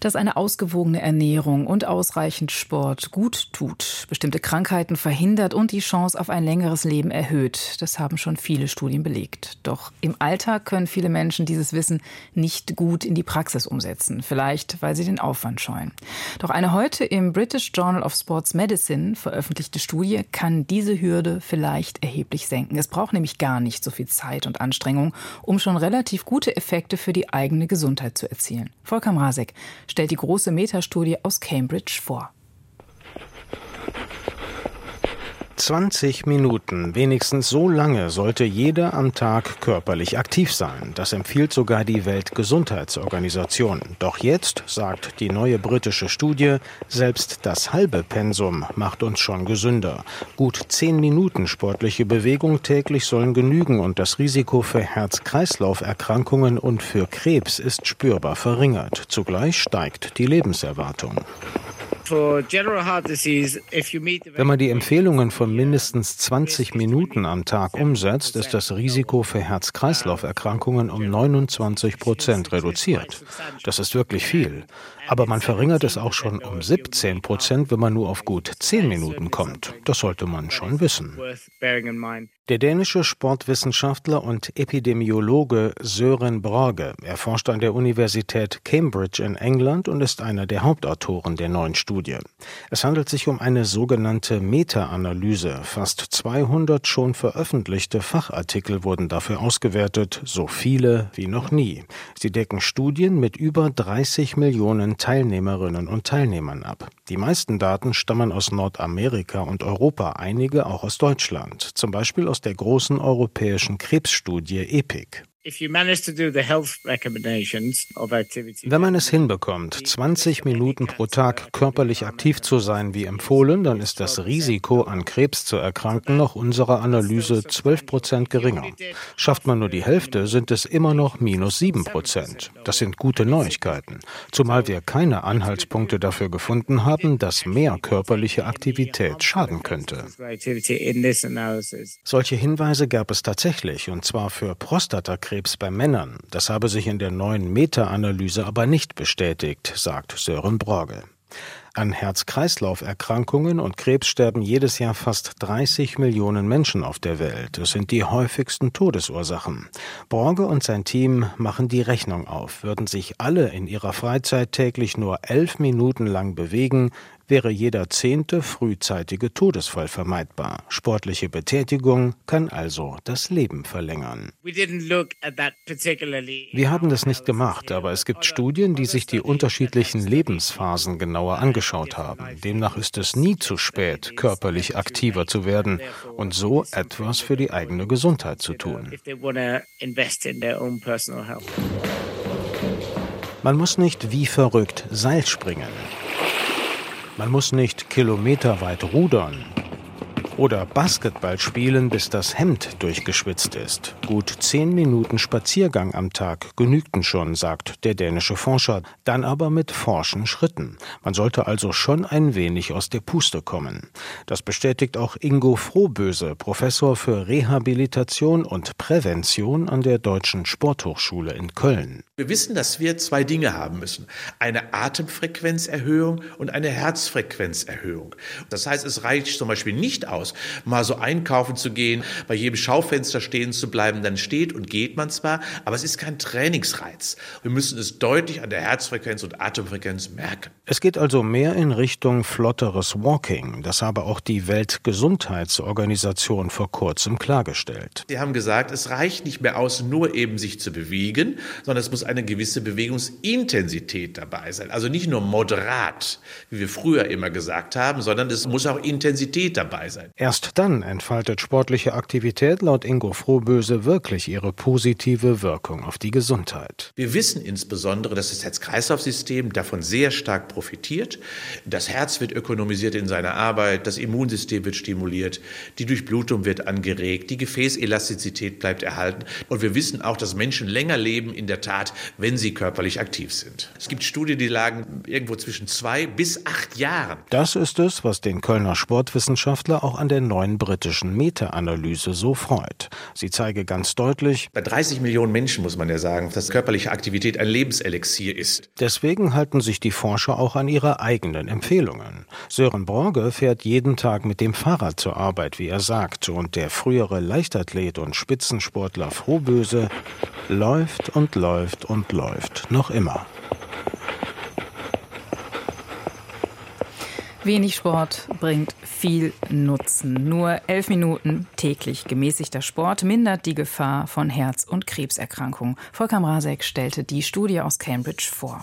dass eine ausgewogene Ernährung und ausreichend Sport gut tut, bestimmte Krankheiten verhindert und die Chance auf ein längeres Leben erhöht. Das haben schon viele Studien belegt. Doch im Alltag können viele Menschen dieses Wissen nicht gut in die Praxis umsetzen, vielleicht weil sie den Aufwand scheuen. Doch eine heute im British Journal of Sports Medicine veröffentlichte Studie kann diese Hürde vielleicht erheblich senken. Es braucht nämlich gar nicht so viel Zeit und Anstrengung, um schon relativ gute Effekte für die eigene Gesundheit zu erzielen. Volker Mrazek stellt die große Metastudie aus Cambridge vor. 20 Minuten, wenigstens so lange sollte jeder am Tag körperlich aktiv sein. Das empfiehlt sogar die Weltgesundheitsorganisation. Doch jetzt, sagt die neue britische Studie, selbst das halbe Pensum macht uns schon gesünder. Gut 10 Minuten sportliche Bewegung täglich sollen genügen und das Risiko für Herz-Kreislauf-Erkrankungen und für Krebs ist spürbar verringert. Zugleich steigt die Lebenserwartung. Wenn man die Empfehlungen von mindestens 20 Minuten am Tag umsetzt, ist das Risiko für Herz-Kreislauf-Erkrankungen um 29 Prozent reduziert. Das ist wirklich viel. Aber man verringert es auch schon um 17 Prozent, wenn man nur auf gut 10 Minuten kommt. Das sollte man schon wissen. Der dänische Sportwissenschaftler und Epidemiologe Sören Brage, er forscht an der Universität Cambridge in England und ist einer der Hauptautoren der neuen Studie. Es handelt sich um eine sogenannte Meta-Analyse. Fast 200 schon veröffentlichte Fachartikel wurden dafür ausgewertet, so viele wie noch nie. Sie decken Studien mit über 30 Millionen Teilnehmerinnen und Teilnehmern ab. Die meisten Daten stammen aus Nordamerika und Europa, einige auch aus Deutschland, zum Beispiel aus der großen europäischen Krebsstudie EPIC. Wenn man es hinbekommt, 20 Minuten pro Tag körperlich aktiv zu sein wie empfohlen, dann ist das Risiko, an Krebs zu erkranken, nach unserer Analyse 12 Prozent geringer. Schafft man nur die Hälfte, sind es immer noch minus 7 Prozent. Das sind gute Neuigkeiten, zumal wir keine Anhaltspunkte dafür gefunden haben, dass mehr körperliche Aktivität schaden könnte. Solche Hinweise gab es tatsächlich, und zwar für Prostatakrebs Brustkrebs bei Männern. Das habe sich in der neuen Meta-Analyse aber nicht bestätigt, sagt Sören Brogge. An Herz-Kreislauf-Erkrankungen und Krebs sterben jedes Jahr fast 30 Millionen Menschen auf der Welt. Es sind die häufigsten Todesursachen. Borge und sein Team machen die Rechnung auf. Würden sich alle in ihrer Freizeit täglich nur elf Minuten lang bewegen, wäre jeder zehnte frühzeitige Todesfall vermeidbar. Sportliche Betätigung kann also das Leben verlängern. Wir haben das nicht gemacht, aber es gibt Studien, die sich die unterschiedlichen Lebensphasen genauer angeschaut haben. Demnach ist es nie zu spät, körperlich aktiver zu werden und so etwas für die eigene Gesundheit zu tun. Man muss nicht wie verrückt Seil springen. Man muss nicht kilometerweit rudern oder Basketball spielen, bis das Hemd durchgeschwitzt ist. Gut zehn Minuten Spaziergang am Tag genügten schon, sagt der dänische Forscher, dann aber mit forschen Schritten. Man sollte also schon ein wenig aus der Puste kommen. Das bestätigt auch Ingo Frohböse, Professor für Rehabilitation und Prävention an der Deutschen Sporthochschule in Köln. Wir wissen, dass wir zwei Dinge haben müssen. Eine Atemfrequenzerhöhung und eine Herzfrequenzerhöhung. Das heißt, es reicht zum Beispiel nicht aus, aus. Mal so einkaufen zu gehen, bei jedem Schaufenster stehen zu bleiben, dann steht und geht man zwar, aber es ist kein Trainingsreiz. Wir müssen es deutlich an der Herzfrequenz und Atemfrequenz merken. Es geht also mehr in Richtung flotteres Walking. Das habe auch die Weltgesundheitsorganisation vor kurzem klargestellt. Sie haben gesagt, es reicht nicht mehr aus, nur eben sich zu bewegen, sondern es muss eine gewisse Bewegungsintensität dabei sein. Also nicht nur moderat, wie wir früher immer gesagt haben, sondern es muss auch Intensität dabei sein. Erst dann entfaltet sportliche Aktivität laut Ingo Frohböse wirklich ihre positive Wirkung auf die Gesundheit. Wir wissen insbesondere, dass das Herz-Kreislauf-System davon sehr stark profitiert. Das Herz wird ökonomisiert in seiner Arbeit, das Immunsystem wird stimuliert, die Durchblutung wird angeregt, die Gefäßelastizität bleibt erhalten. Und wir wissen auch, dass Menschen länger leben, in der Tat, wenn sie körperlich aktiv sind. Es gibt Studien, die lagen irgendwo zwischen zwei bis acht Jahren. Das ist es, was den Kölner Sportwissenschaftler auch an der neuen britischen Meta-Analyse so freut. Sie zeige ganz deutlich, bei 30 Millionen Menschen muss man ja sagen, dass körperliche Aktivität ein Lebenselixier ist. Deswegen halten sich die Forscher auch an ihre eigenen Empfehlungen. Sören Borge fährt jeden Tag mit dem Fahrrad zur Arbeit, wie er sagt, und der frühere Leichtathlet und Spitzensportler Frohböse läuft und läuft und läuft noch immer. Wenig Sport bringt viel Nutzen. Nur elf Minuten täglich gemäßigter Sport mindert die Gefahr von Herz- und Krebserkrankungen. Volker Mrazek stellte die Studie aus Cambridge vor.